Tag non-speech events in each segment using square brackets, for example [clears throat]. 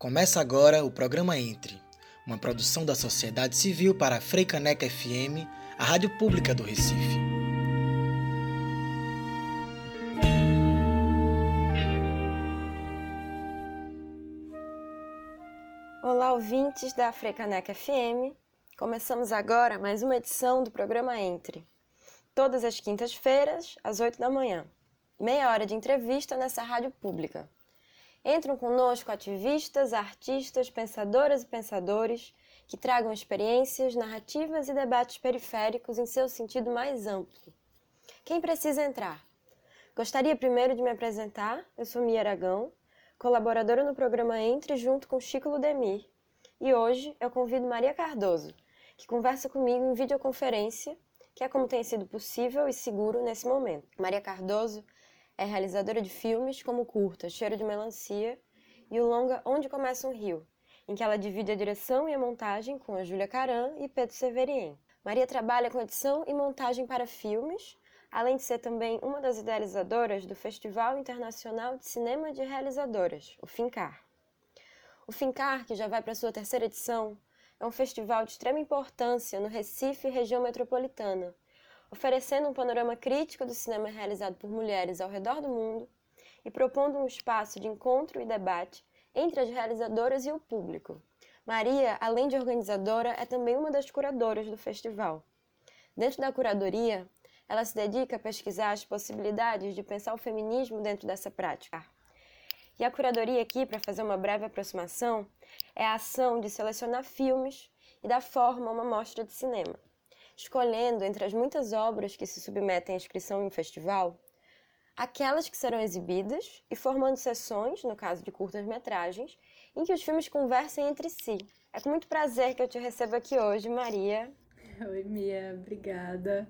Começa agora o programa Entre, uma produção da sociedade civil para a Freicaneca FM, a rádio pública do Recife. Olá, ouvintes da Freicaneca FM. Começamos agora mais uma edição do programa Entre. Todas as quintas-feiras, às 8 da manhã. Meia hora de entrevista nessa rádio pública. Entram conosco ativistas, artistas, pensadoras e pensadores que tragam experiências, narrativas e debates periféricos em seu sentido mais amplo. Quem precisa entrar? Gostaria primeiro de me apresentar. Eu sou Mia Aragão, colaboradora no programa Entre junto com Chico Ludemir. E hoje eu convido Maria Cardoso, que conversa comigo em videoconferência, que é como tem sido possível e seguro nesse momento. Maria Cardoso é realizadora de filmes como Curta, Cheiro de Melancia e o longa Onde Começa um Rio, em que ela divide a direção e a montagem com a Júlia Caran e Pedro Severien. Maria trabalha com edição e montagem para filmes, além de ser também uma das idealizadoras do Festival Internacional de Cinema de Realizadoras, o FINCAR. O FINCAR, que já vai para sua terceira edição, é um festival de extrema importância no Recife e região metropolitana, oferecendo um panorama crítico do cinema realizado por mulheres ao redor do mundo e propondo um espaço de encontro e debate entre as realizadoras e o público. Maria, além de organizadora, é também uma das curadoras do festival. Dentro da curadoria, ela se dedica a pesquisar as possibilidades de pensar o feminismo dentro dessa prática. E a curadoria aqui, para fazer uma breve aproximação, é a ação de selecionar filmes e dar forma a uma mostra de cinema escolhendo entre as muitas obras que se submetem à inscrição em um festival, aquelas que serão exibidas e formando sessões, no caso de curtas-metragens, em que os filmes conversem entre si. É com muito prazer que eu te recebo aqui hoje, Maria. Oi, Mia, obrigada.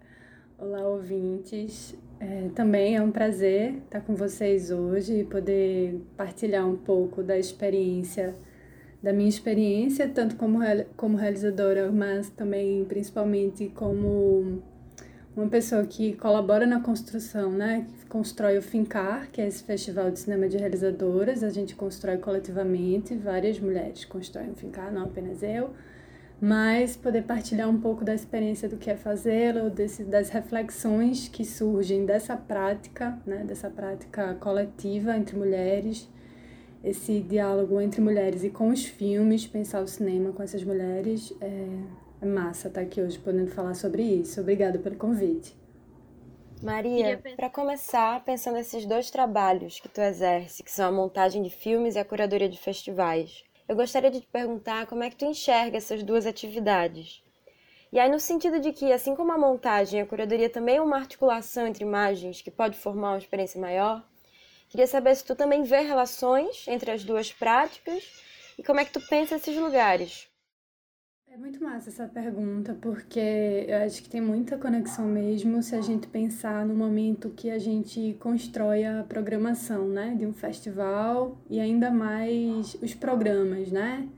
Olá, ouvintes. É, também é um prazer estar com vocês hoje e poder partilhar um pouco da experiência da minha experiência, tanto como, como realizadora, mas também principalmente como uma pessoa que colabora na construção, né? Que constrói o Fincar, que é esse festival de cinema de realizadoras. A gente constrói coletivamente, várias mulheres constroem o Fincar, não apenas eu. Mas poder partilhar um pouco da experiência do que é fazê-lo, das reflexões que surgem dessa prática, né? Dessa prática coletiva entre mulheres esse diálogo entre mulheres e com os filmes, pensar o cinema com essas mulheres. É, é massa estar aqui hoje podendo falar sobre isso. Obrigada pelo convite. Maria, para começar, pensando nesses dois trabalhos que tu exerce, que são a montagem de filmes e a curadoria de festivais, eu gostaria de te perguntar como é que tu enxerga essas duas atividades. E aí, no sentido de que, assim como a montagem, a curadoria também é uma articulação entre imagens que pode formar uma experiência maior, Queria saber se tu também vê relações entre as duas práticas e como é que tu pensa esses lugares. É muito massa essa pergunta, porque eu acho que tem muita conexão mesmo se a gente pensar no momento que a gente constrói a programação, né, de um festival e ainda mais os programas, né?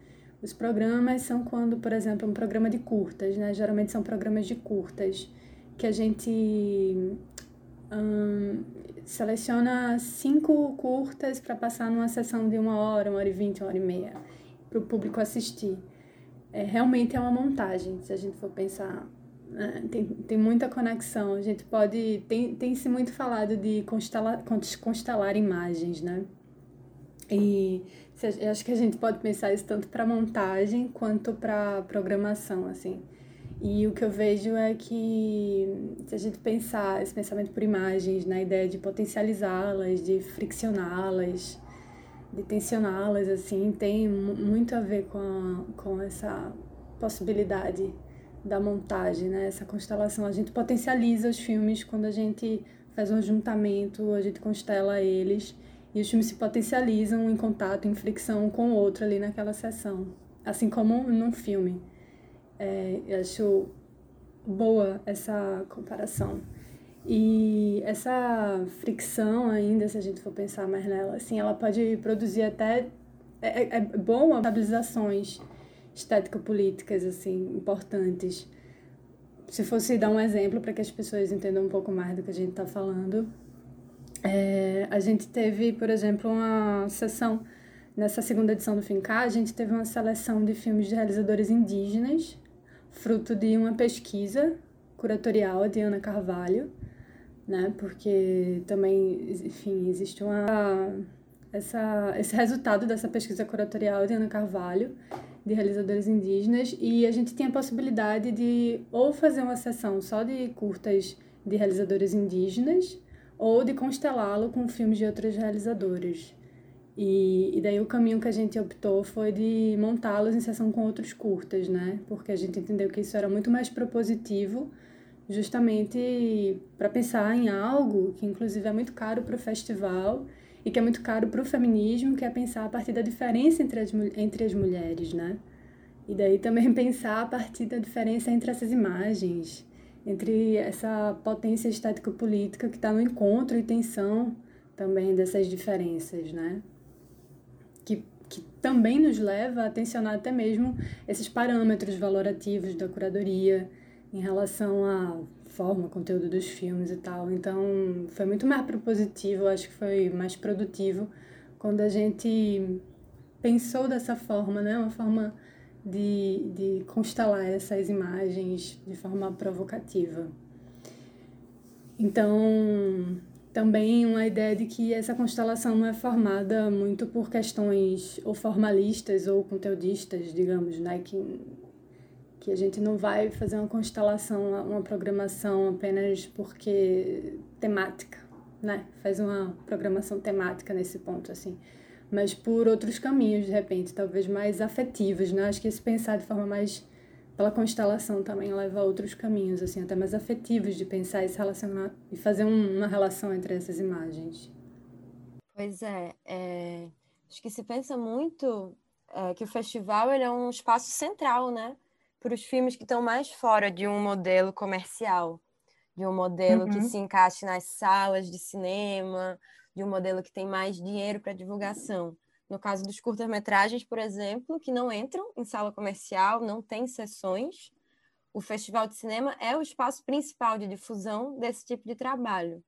Os programas são quando, por exemplo, um programa de curtas, né? Geralmente são programas de curtas que a gente seleciona cinco curtas para passar numa sessão de uma hora, uma hora e vinte, uma hora e meia, para o público assistir. É, realmente é uma montagem, se a gente for pensar. Né? Tem, tem muita conexão. A gente pode. Tem, tem se muito falado de constelar, constelar imagens, né? E eu acho que a gente pode pensar isso tanto para montagem quanto para programação, assim. E o que eu vejo é que, se a gente pensar esse pensamento por imagens, na ideia de potencializá-las, de friccioná-las, de tensioná-las, assim, tem muito a ver com, a, com essa possibilidade da montagem, né? Essa constelação. A gente potencializa os filmes quando a gente faz um ajuntamento, a gente constela eles e os filmes se potencializam em contato, em fricção com o outro ali naquela sessão. Assim como num filme. É, eu acho boa essa comparação. E essa fricção ainda, se a gente for pensar mais nela, assim, ela pode produzir até... É, é, é bom estabilizações estético-políticas, assim, importantes. Se fosse dar um exemplo para que as pessoas entendam um pouco mais do que a gente está falando, é, a gente teve, por exemplo, uma sessão nessa segunda edição do Fincar, a gente teve uma seleção de filmes de realizadores indígenas, fruto de uma pesquisa curatorial de Ana Carvalho, né? Porque também, enfim, existe uma essa esse resultado dessa pesquisa curatorial de Ana Carvalho de realizadores indígenas e a gente tinha a possibilidade de ou fazer uma sessão só de curtas de realizadores indígenas ou de constelá-lo com filmes de outros realizadores. E, e daí o caminho que a gente optou foi de montá-los em sessão com outros curtas, né? Porque a gente entendeu que isso era muito mais propositivo, justamente para pensar em algo que inclusive é muito caro para o festival e que é muito caro para o feminismo, que é pensar a partir da diferença entre as, entre as mulheres, né? E daí também [laughs] pensar a partir da diferença entre essas imagens, entre essa potência estético-política que está no encontro e tensão também dessas diferenças, né? Que, também nos leva a tensionar até mesmo esses parâmetros valorativos da curadoria em relação à forma, conteúdo dos filmes e tal. Então, foi muito mais propositivo, acho que foi mais produtivo quando a gente pensou dessa forma, né? Uma forma de, de constelar essas imagens de forma provocativa. Então, também uma ideia de que essa constelação não é formada muito por questões ou formalistas ou conteudistas, digamos, né? Que que a gente não vai fazer uma constelação, uma programação apenas porque temática, né? Faz uma programação temática nesse ponto, assim. Mas por outros caminhos, de repente, talvez mais afetivos, né? Acho que esse pensar de forma mais pela constelação também leva a outros caminhos, assim, até mais afetivos de pensar e se relacionar e fazer uma relação entre essas imagens. Pois é, é... acho que se pensa muito é, que o festival ele é um espaço central, né? para os filmes que estão mais fora de um modelo comercial, de um modelo uhum. que se encaixe nas salas de cinema, de um modelo que tem mais dinheiro para divulgação. No caso dos curtas-metragens, por exemplo, que não entram em sala comercial, não tem sessões, o Festival de Cinema é o espaço principal de difusão desse tipo de trabalho.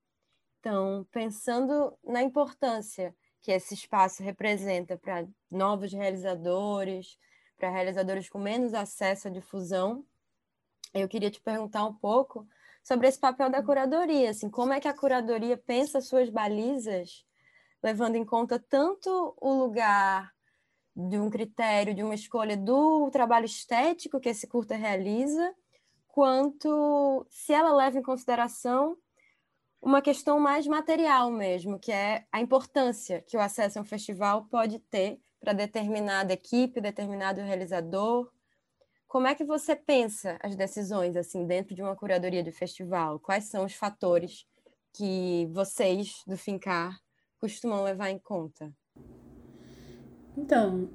Então, pensando na importância que esse espaço representa para novos realizadores, para realizadores com menos acesso à difusão. Eu queria te perguntar um pouco sobre esse papel da curadoria, assim, como é que a curadoria pensa suas balizas, levando em conta tanto o lugar de um critério, de uma escolha do trabalho estético que esse curta realiza, quanto se ela leva em consideração uma questão mais material mesmo, que é a importância que o acesso a um festival pode ter para determinada equipe, determinado realizador? Como é que você pensa as decisões assim dentro de uma curadoria de festival? Quais são os fatores que vocês do Fincar costumam levar em conta? Então,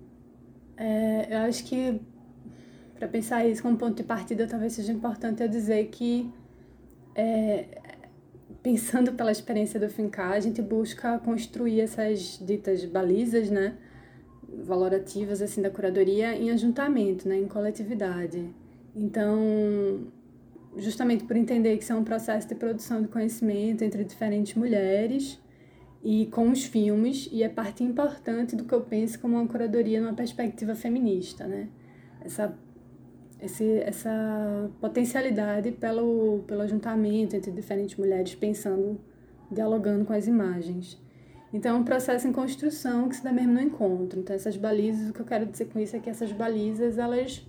é, eu acho que para pensar isso como ponto de partida, talvez seja importante eu dizer que é, pensando pela experiência do Fincar, a gente busca construir essas ditas balizas, né? valorativas assim da curadoria em ajuntamento, né, em coletividade. Então, justamente por entender que isso é um processo de produção de conhecimento entre diferentes mulheres e com os filmes, e é parte importante do que eu penso como uma curadoria numa perspectiva feminista, né? Essa, esse, essa potencialidade pelo, pelo ajuntamento entre diferentes mulheres pensando, dialogando com as imagens. Então, é um processo em construção que se dá mesmo no encontro. Então, essas balizas, o que eu quero dizer com isso é que essas balizas, elas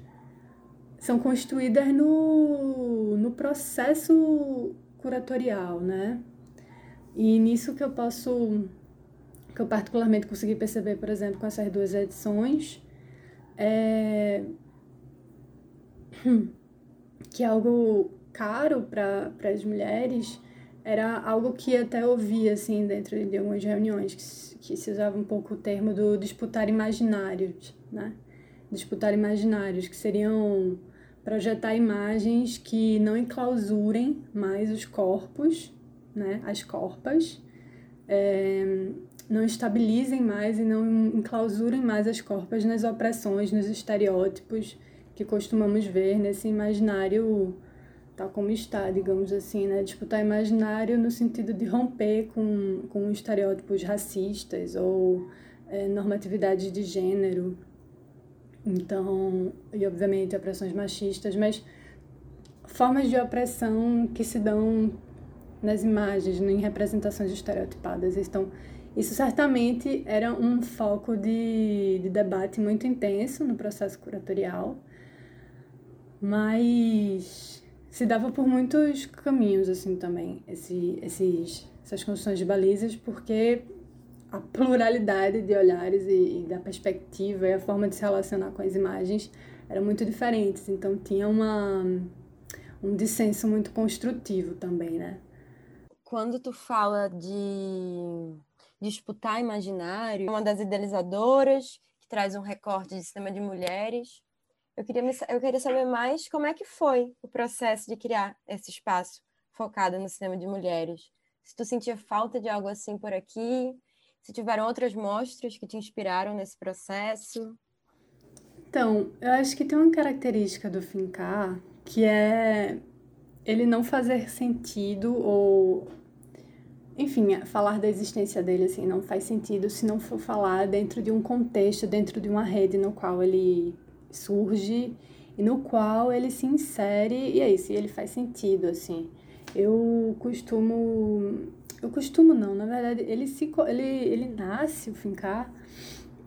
são construídas no, no processo curatorial, né? E nisso que eu posso, que eu particularmente consegui perceber, por exemplo, com essas duas edições, é [clears throat] que algo caro para as mulheres era algo que até ouvia assim dentro de algumas reuniões que, que se usava um pouco o termo do disputar imaginários, né? Disputar imaginários que seriam projetar imagens que não enclausurem mais os corpos, né? As corpas, é, não estabilizem mais e não enclausurem mais as corpas nas opressões, nos estereótipos que costumamos ver nesse imaginário tal como está, digamos assim, né? Disputar imaginário no sentido de romper com, com estereótipos racistas ou é, normatividades de gênero, então, e obviamente opressões machistas, mas formas de opressão que se dão nas imagens, em representações estereotipadas. Então, isso certamente era um foco de, de debate muito intenso no processo curatorial, mas se dava por muitos caminhos assim também, esse, esses, essas construções de balizas, porque a pluralidade de olhares e, e, da perspectiva e a forma de se relacionar com as imagens eram muito diferentes. Então tinha uma, um dissenso muito construtivo também, né? Quando tu fala de disputar imaginário, uma das idealizadoras que traz um recorte de cinema de mulheres, eu queria, me, eu queria saber mais como é que foi o processo de criar esse espaço focado no cinema de mulheres. Se tu sentia falta de algo assim por aqui, se tiveram outras mostras que te inspiraram nesse processo? Então, eu acho que tem uma característica do Fincar que é ele não fazer sentido ou enfim, falar da existência dele assim não faz sentido se não for falar dentro de um contexto, dentro de uma rede no qual ele surge e no qual ele se insere e é isso, ele faz sentido assim. Eu costumo eu costumo não, na verdade, ele se ele ele nasce o Fincar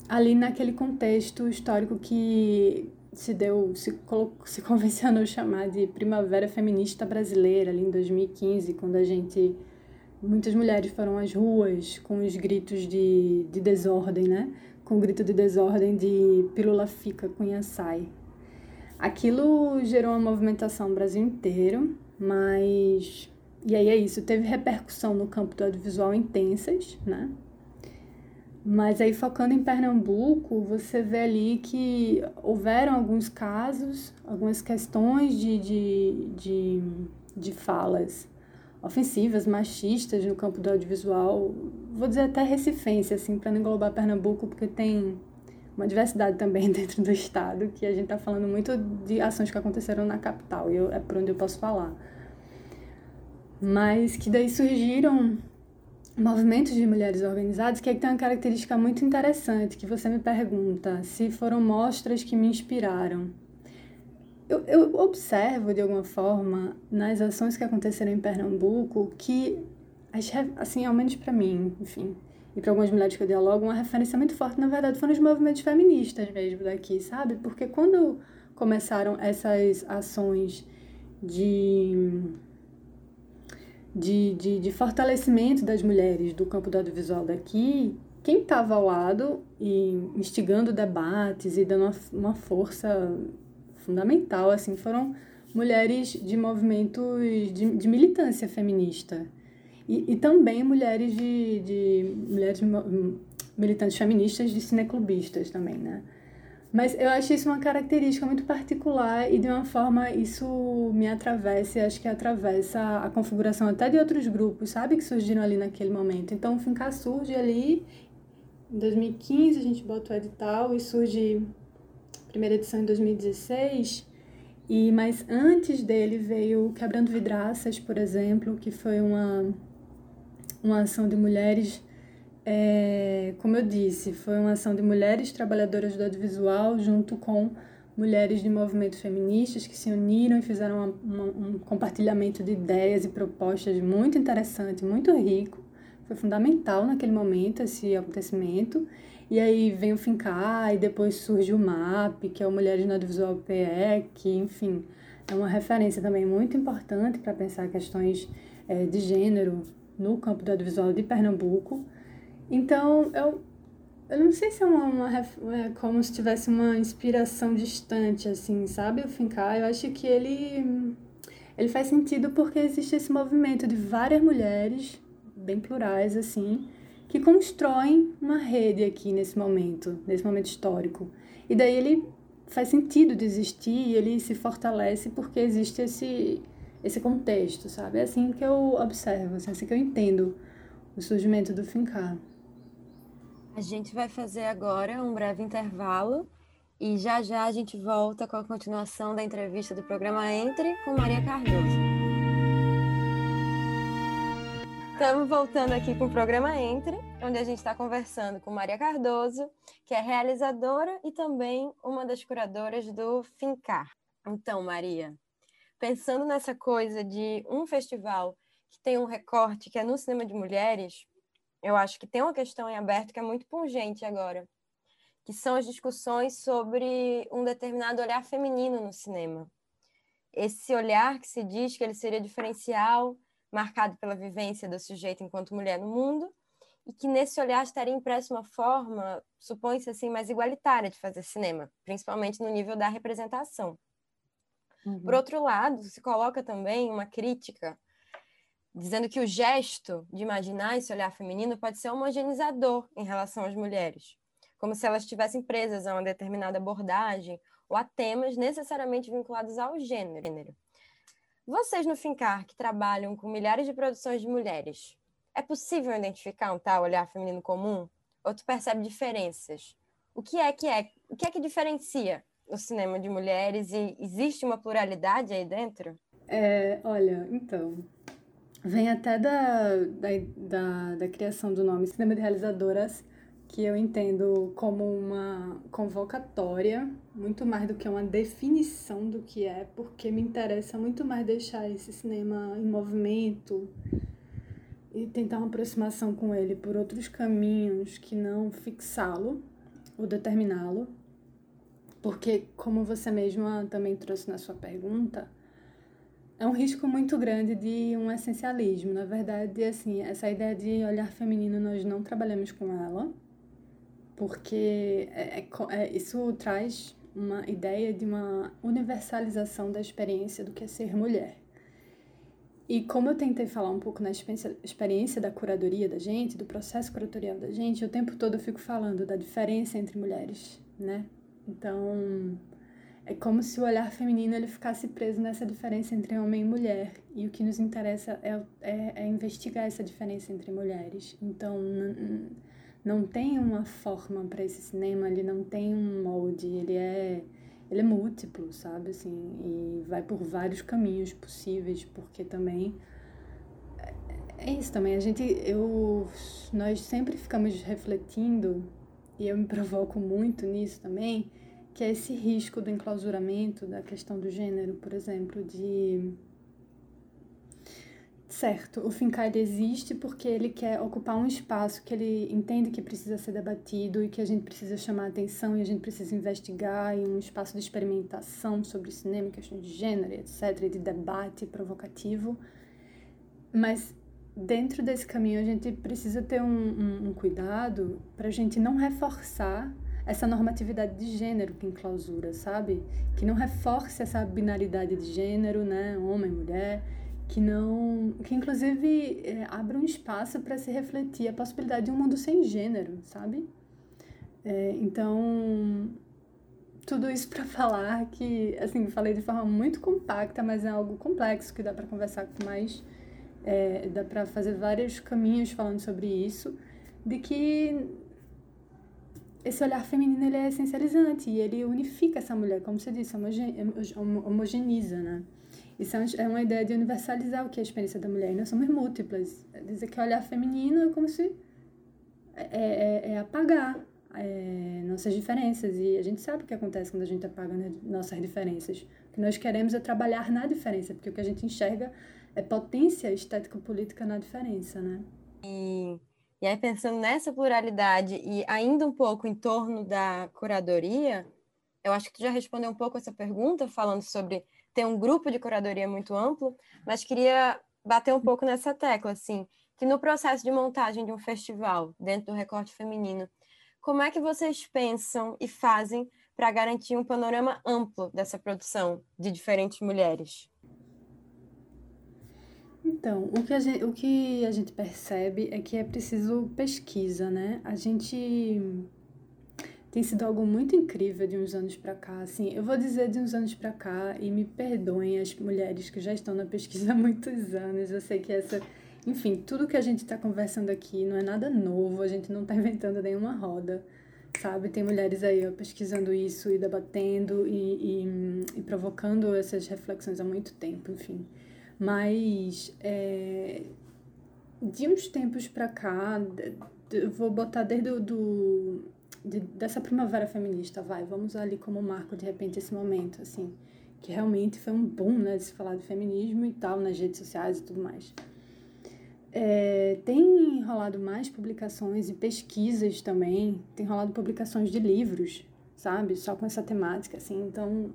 ali naquele contexto histórico que se deu, se, se convencionou chamar de Primavera Feminista Brasileira, ali em 2015, quando a gente. Muitas mulheres foram às ruas com os gritos de, de desordem, né? Com o grito de desordem de Pílula Fica, Cunha Sai. Aquilo gerou uma movimentação no Brasil inteiro, mas e aí é isso, teve repercussão no campo do audiovisual intensas, né? Mas aí focando em Pernambuco, você vê ali que houveram alguns casos, algumas questões de, de, de, de falas ofensivas, machistas no campo do audiovisual, vou dizer até recifense, assim, para não englobar Pernambuco, porque tem uma diversidade também [laughs] dentro do estado, que a gente está falando muito de ações que aconteceram na capital, e eu, é por onde eu posso falar mas que daí surgiram movimentos de mulheres organizadas que, é que tem uma característica muito interessante, que você me pergunta se foram mostras que me inspiraram. Eu, eu observo, de alguma forma, nas ações que aconteceram em Pernambuco, que, assim, ao menos para mim, enfim, e para algumas mulheres que eu dialogo, uma referência muito forte, na verdade, foram os movimentos feministas mesmo daqui, sabe? Porque quando começaram essas ações de de, de, de fortalecimento das mulheres do campo do audiovisual daqui, quem estava ao lado e instigando debates e dando uma, uma força fundamental assim foram mulheres de movimentos de, de militância feminista e, e também mulheres de, de mulheres militantes feministas de cineclubistas também né mas eu acho isso uma característica muito particular e de uma forma isso me atravessa, acho que atravessa a configuração até de outros grupos, sabe, que surgiram ali naquele momento. Então o Fincar surge ali em 2015, a gente bota o edital e surge primeira edição em 2016. E mas antes dele veio Quebrando Vidraças, por exemplo, que foi uma uma ação de mulheres é, como eu disse, foi uma ação de mulheres trabalhadoras do audiovisual junto com mulheres de movimentos feministas que se uniram e fizeram uma, uma, um compartilhamento de ideias e propostas muito interessante, muito rico. Foi fundamental naquele momento esse acontecimento. E aí vem o Fincar e depois surge o MAP, que é o Mulheres no Audiovisual PE, que, enfim, é uma referência também muito importante para pensar questões é, de gênero no campo do audiovisual de Pernambuco. Então, eu, eu não sei se é uma, uma é como se tivesse uma inspiração distante, assim, sabe? O Fincar, eu acho que ele, ele faz sentido porque existe esse movimento de várias mulheres, bem plurais, assim, que constroem uma rede aqui nesse momento, nesse momento histórico. E daí ele faz sentido de existir e ele se fortalece porque existe esse, esse contexto, sabe? É assim que eu observo, assim, é assim que eu entendo o surgimento do Fincar. A gente vai fazer agora um breve intervalo e já já a gente volta com a continuação da entrevista do programa Entre com Maria Cardoso. Estamos voltando aqui com o programa Entre, onde a gente está conversando com Maria Cardoso, que é realizadora e também uma das curadoras do Fincar. Então, Maria, pensando nessa coisa de um festival que tem um recorte que é no cinema de mulheres, eu acho que tem uma questão em aberto que é muito pungente agora, que são as discussões sobre um determinado olhar feminino no cinema. Esse olhar que se diz que ele seria diferencial, marcado pela vivência do sujeito enquanto mulher no mundo, e que nesse olhar estaria impresso uma forma, supõe-se assim, mais igualitária de fazer cinema, principalmente no nível da representação. Uhum. Por outro lado, se coloca também uma crítica dizendo que o gesto de imaginar esse olhar feminino pode ser homogeneizador em relação às mulheres, como se elas estivessem presas a uma determinada abordagem ou a temas necessariamente vinculados ao gênero. Vocês no Fincar, que trabalham com milhares de produções de mulheres, é possível identificar um tal olhar feminino comum? Ou tu percebe diferenças? O que é que é? O que é que diferencia o cinema de mulheres e existe uma pluralidade aí dentro? É, olha, então, vem até da, da, da, da criação do nome Cinema de Realizadoras, que eu entendo como uma convocatória, muito mais do que uma definição do que é, porque me interessa muito mais deixar esse cinema em movimento e tentar uma aproximação com ele por outros caminhos que não fixá-lo ou determiná-lo. Porque, como você mesma também trouxe na sua pergunta, é um risco muito grande de um essencialismo. Na verdade, assim, essa ideia de olhar feminino, nós não trabalhamos com ela porque é, é, é, isso traz uma ideia de uma universalização da experiência do que é ser mulher. E como eu tentei falar um pouco na experiência, da curadoria da gente, do processo curatorial da gente, o tempo todo eu fico falando da diferença entre mulheres, né? Então, é como se o olhar feminino ele ficasse preso nessa diferença entre homem e mulher. E o que nos interessa é, é, é investigar essa diferença entre mulheres. Então, não tem uma forma para esse cinema, ele não tem um molde, ele é ele é múltiplo, sabe assim, e vai por vários caminhos possíveis, porque também é isso também, a gente eu nós sempre ficamos refletindo e eu me provoco muito nisso também, que é esse risco do enclausuramento da questão do gênero, por exemplo, de Certo, o Fincaid existe porque ele quer ocupar um espaço que ele entende que precisa ser debatido e que a gente precisa chamar atenção e a gente precisa investigar e um espaço de experimentação sobre cinema, questões de gênero, etc, de debate provocativo. Mas dentro desse caminho a gente precisa ter um, um, um cuidado para a gente não reforçar essa normatividade de gênero que enclausura, sabe? Que não reforce essa binaridade de gênero, né? Homem, mulher que não que inclusive é, abre um espaço para se refletir a possibilidade de um mundo sem gênero sabe? É, então tudo isso para [laughs] falar que assim falei de forma muito compacta mas é algo complexo que dá para conversar com mais é, dá para fazer vários caminhos falando sobre isso de que esse olhar feminino ele é essencializante e ele unifica essa mulher como você disse homogeniza né isso é uma ideia de universalizar o que é a experiência da mulher. Nós somos múltiplas. Dizer que olhar feminino é como se é, é, é apagar é, nossas diferenças. E a gente sabe o que acontece quando a gente apaga né, nossas diferenças. O que nós queremos é trabalhar na diferença, porque o que a gente enxerga é potência estético-política na diferença, né? E, e aí, pensando nessa pluralidade e ainda um pouco em torno da curadoria, eu acho que tu já respondeu um pouco essa pergunta, falando sobre ter um grupo de curadoria muito amplo, mas queria bater um pouco nessa tecla, assim, que no processo de montagem de um festival dentro do recorte feminino, como é que vocês pensam e fazem para garantir um panorama amplo dessa produção de diferentes mulheres? Então, o que, a gente, o que a gente percebe é que é preciso pesquisa, né? A gente tem sido algo muito incrível de uns anos para cá. Assim, eu vou dizer de uns anos para cá e me perdoem as mulheres que já estão na pesquisa há [laughs] muitos anos. Eu sei que essa, enfim, tudo que a gente está conversando aqui não é nada novo. A gente não está [laughs] inventando nenhuma roda, sabe? Tem mulheres aí ó, pesquisando isso e debatendo e, e, e, provocando essas reflexões há muito tempo, enfim. Mas é, de uns tempos para cá, vou botar desde o do, de, dessa primavera feminista, vai, vamos ali como marco de repente esse momento, assim, que realmente foi um boom, né, de se falar de feminismo e tal, nas redes sociais e tudo mais. É, tem rolado mais publicações e pesquisas também, tem rolado publicações de livros, sabe, só com essa temática, assim, então,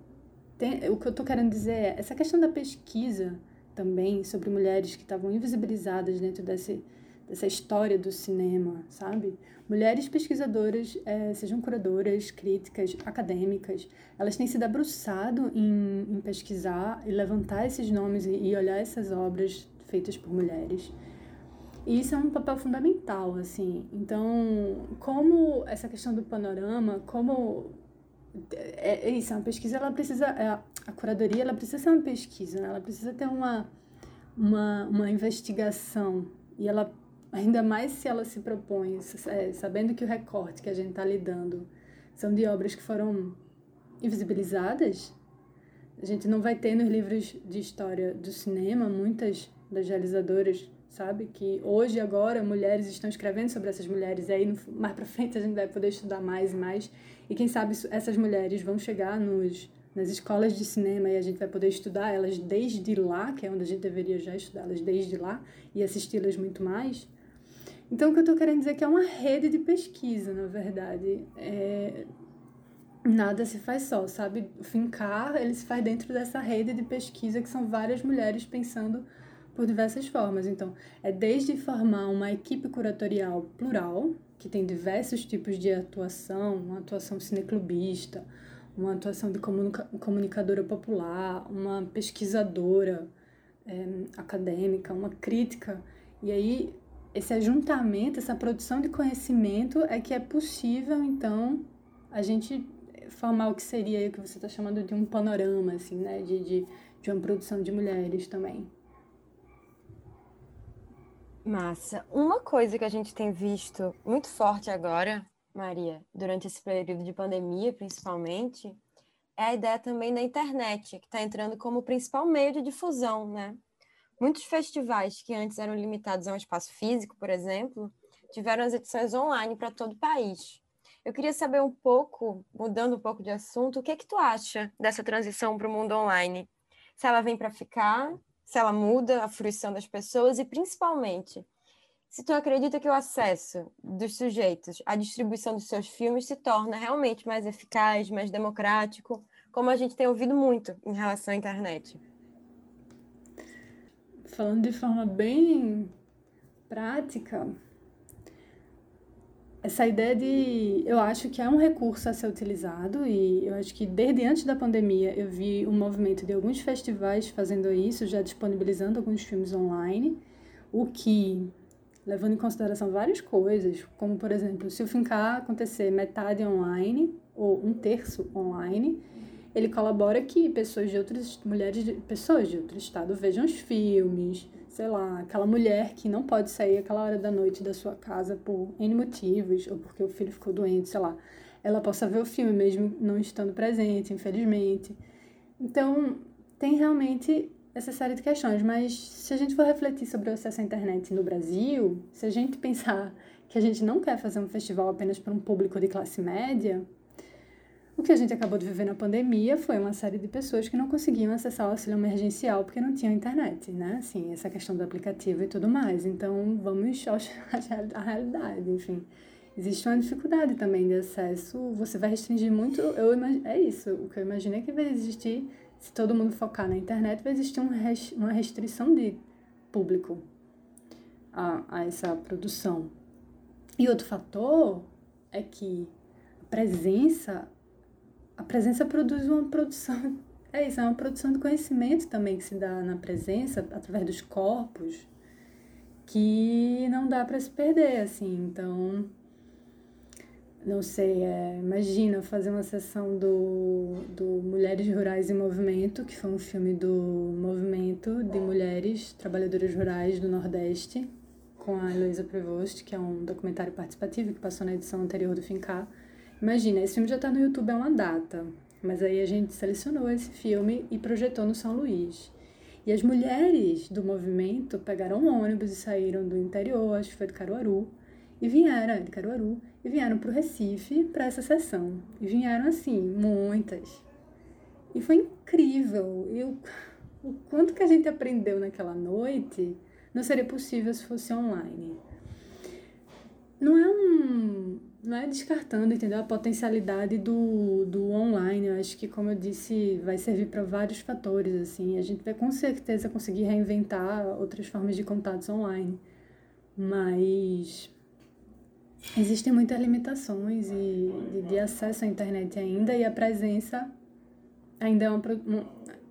tem, o que eu tô querendo dizer é, essa questão da pesquisa também sobre mulheres que estavam invisibilizadas dentro desse, dessa história do cinema, sabe? Mulheres pesquisadoras, é, sejam curadoras, críticas, acadêmicas, elas têm se debruçado em, em pesquisar e levantar esses nomes e, e olhar essas obras feitas por mulheres. E isso é um papel fundamental, assim. Então, como essa questão do panorama, como é, é isso, é uma pesquisa, ela precisa, é, a curadoria, ela precisa ser uma pesquisa, né? ela precisa ter uma, uma, uma investigação e ela, ainda mais se ela se propõe, é, sabendo que o recorte que a gente está lidando são de obras que foram invisibilizadas, a gente não vai ter nos livros de história do cinema muitas das realizadoras sabe? Que hoje, agora, mulheres estão escrevendo sobre essas mulheres, e aí mais para frente a gente vai poder estudar mais e mais. E quem sabe essas mulheres vão chegar nos, nas escolas de cinema e a gente vai poder estudar elas desde lá, que é onde a gente deveria já estudá-las desde lá, e assisti-las muito mais. Então, o que eu estou querendo dizer é que é uma rede de pesquisa, na verdade. É... Nada se faz só, sabe? Fincar, ele se faz dentro dessa rede de pesquisa que são várias mulheres pensando por diversas formas. Então, é desde formar uma equipe curatorial plural, que tem diversos tipos de atuação, uma atuação cineclubista, uma atuação de comunica comunicadora popular, uma pesquisadora é, acadêmica, uma crítica. E aí, esse ajuntamento, essa produção de conhecimento é que é possível, então, a gente formar o que seria o que você está chamando de um panorama, assim, né? De, de, de uma produção de mulheres também. Massa. Uma coisa que a gente tem visto muito forte agora, Maria, durante esse período de pandemia, principalmente, é a ideia também da internet, que está entrando como principal meio de difusão, né? Muitos festivais que antes eram limitados a um espaço físico, por exemplo, tiveram as edições online para todo o país. Eu queria saber um pouco, mudando um pouco de assunto, o que é que tu acha dessa transição para o mundo online? Se ela vem para ficar se ela muda a fruição das pessoas e, principalmente, se tu acredita que o acesso dos sujeitos à distribuição dos seus filmes se torna realmente mais eficaz, mais democrático, como a gente tem ouvido muito em relação à internet. Falando de forma bem prática, essa ideia de. Eu acho que é um recurso a ser utilizado, e eu acho que desde antes da pandemia eu vi um movimento de alguns festivais fazendo isso, já disponibilizando alguns filmes online, o que, levando em consideração várias coisas, como por exemplo, se o Fincar acontecer metade online, ou um terço online, ele colabora que pessoas de outras mulheres, pessoas de outro estado vejam os filmes, sei lá, aquela mulher que não pode sair aquela hora da noite da sua casa por N motivos, ou porque o filho ficou doente, sei lá, ela possa ver o filme mesmo não estando presente, infelizmente. Então, tem realmente essa série de questões, mas se a gente for refletir sobre o acesso à internet no Brasil, se a gente [laughs] pensar que a gente não quer fazer um festival apenas para um público de classe média, o que a gente acabou de viver na pandemia foi uma série de pessoas que não conseguiam acessar o auxílio emergencial porque não tinham internet, né? Assim, essa questão do aplicativo e tudo mais. Então, vamos [laughs] à realidade, enfim. Existe uma dificuldade também de acesso. Você vai restringir muito. Eu é isso. O que eu imaginei que vai existir, se todo mundo focar na internet, vai existir um res, uma restrição de público a, a essa produção. E outro fator é que a presença a presença produz uma produção. [laughs] É isso, é uma produção de conhecimento também que se dá na presença, através dos corpos, que não dá para se perder, assim. Então, não sei, é, imagina fazer uma sessão do, do Mulheres Rurais em Movimento, que foi um filme do movimento de mulheres trabalhadoras rurais do Nordeste, com a Heloísa Prevost, que é um documentário participativo que passou na edição anterior do Fincar Imagina, esse filme já está no YouTube há uma data, mas aí a gente selecionou esse filme e projetou no São Luís. E as mulheres do movimento pegaram um ônibus e saíram do interior, acho que foi do Caruaru, e vieram, de Caruaru, e vieram para o Recife para essa sessão. E vieram assim, muitas. E foi incrível. Eu, o quanto que a gente aprendeu naquela noite não seria possível se fosse online. Não é um. Não é descartando, entendeu? A potencialidade do, do online. Eu acho que, como eu disse, vai servir para vários fatores, assim. A gente vai com certeza conseguir reinventar outras formas de contatos online. Mas existem muitas limitações e, de, de acesso à internet ainda e a presença ainda é um,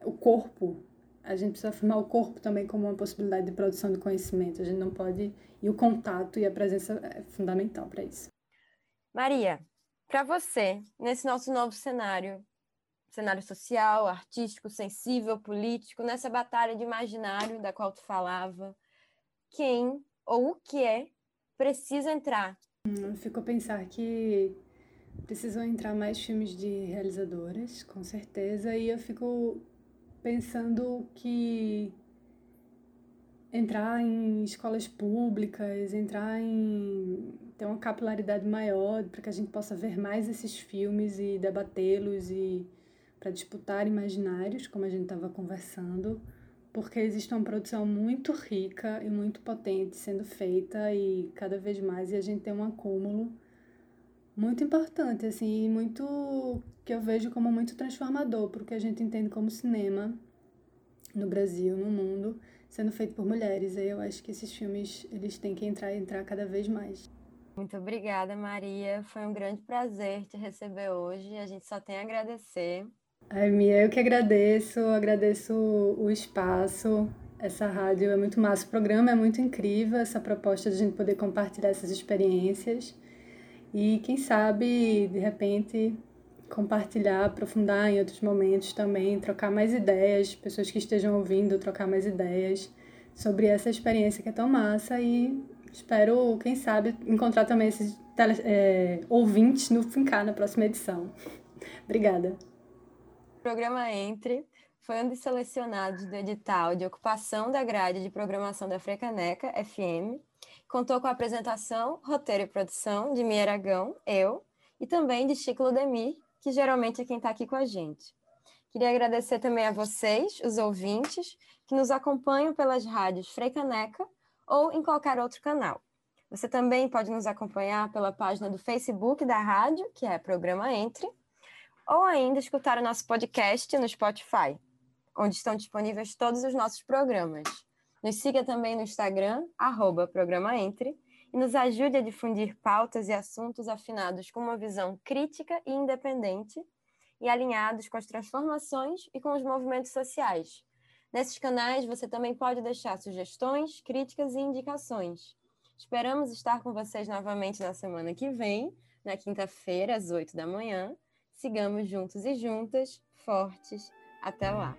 o corpo a gente precisa afirmar o corpo também como uma possibilidade de produção de conhecimento. A gente não pode. E o contato e a presença é fundamental para isso. Maria, para você, nesse nosso novo cenário, cenário social, artístico, sensível, político, nessa batalha de imaginário da qual tu falava, quem ou o que é precisa entrar? Eu fico a pensar que precisam entrar mais filmes de realizadoras, com certeza, e eu fico pensando que entrar em escolas públicas, entrar em ter uma capilaridade maior para que a gente possa ver mais esses filmes e debatê-los e para disputar imaginários, como a gente estava conversando, porque existe uma produção muito rica e muito potente sendo feita e cada vez mais e a gente tem um acúmulo muito importante, assim, muito que eu vejo como muito transformador porque a gente entende como cinema no Brasil, no mundo, sendo feito por mulheres. E eu acho que esses filmes eles têm que entrar entrar cada vez mais. Muito obrigada, Maria. Foi um grande prazer te receber hoje. A gente só tem a agradecer. Ai, Mia, eu que agradeço, agradeço o espaço. Essa rádio é muito massa, o programa é muito incrível, essa proposta de a gente poder compartilhar essas experiências. E quem sabe, de repente, compartilhar, aprofundar em outros momentos também, trocar mais ideias, pessoas que estejam ouvindo, trocar mais ideias sobre essa experiência que é tão massa e espero, quem sabe, encontrar também esses tele, é, ouvintes no Fincar na próxima edição. [laughs] Obrigada. O programa Entre foi um dos selecionados do edital de ocupação da grade de programação da Frecaneca FM Contou com a apresentação, roteiro e produção de Mia Aragão, eu, e também de Chico Ludemir, que geralmente é quem está aqui com a gente. Queria agradecer também a vocês, os ouvintes, que nos acompanham pelas rádios Freicaneca ou em qualquer outro canal. Você também pode nos acompanhar pela página do Facebook da rádio, que é Programa Entre, ou ainda escutar o nosso podcast no Spotify, onde estão disponíveis todos os nossos programas. Nos siga também no Instagram, arroba Programa Entre, e nos ajude a difundir pautas e assuntos afinados com uma visão crítica e independente e alinhados com as transformações e com os movimentos sociais. Nesses canais você também pode deixar sugestões, críticas e indicações. Esperamos estar com vocês novamente na semana que vem, na quinta-feira, às 8 da manhã. Sigamos juntos e juntas, fortes. Até lá!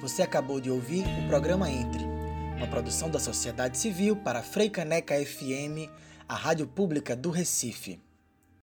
Você acabou de ouvir o programa Entre, uma produção da sociedade civil para Freicaneca FM, a rádio pública do Recife.